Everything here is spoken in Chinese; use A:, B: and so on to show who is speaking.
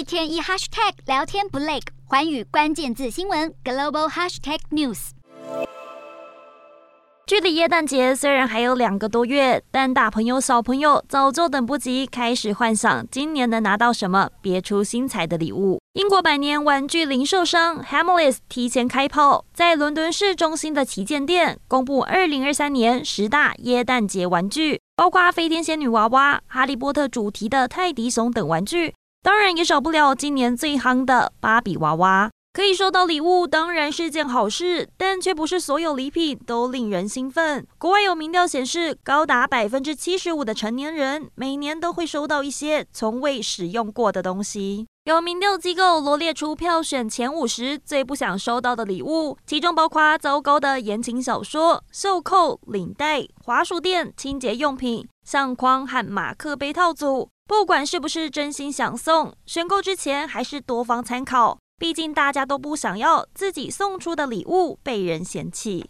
A: 一天一 hashtag 聊天不累，寰宇关键字新闻 global hashtag news。
B: 距离耶诞节虽然还有两个多月，但大朋友小朋友早就等不及，开始幻想今年能拿到什么别出心裁的礼物。英国百年玩具零售商 Hamleys 提前开炮，在伦敦市中心的旗舰店公布二零二三年十大耶诞节玩具，包括飞天仙女娃娃、哈利波特主题的泰迪熊等玩具，当然也少不了今年最夯的芭比娃娃。可以收到礼物当然是件好事，但却不是所有礼品都令人兴奋。国外有民调显示，高达百分之七十五的成年人每年都会收到一些从未使用过的东西。有民调机构罗列出票选前五十最不想收到的礼物，其中包括糟糕的言情小说、袖扣、领带、滑鼠垫、清洁用品、相框和马克杯套组。不管是不是真心想送，选购之前还是多方参考。毕竟大家都不想要自己送出的礼物被人嫌弃。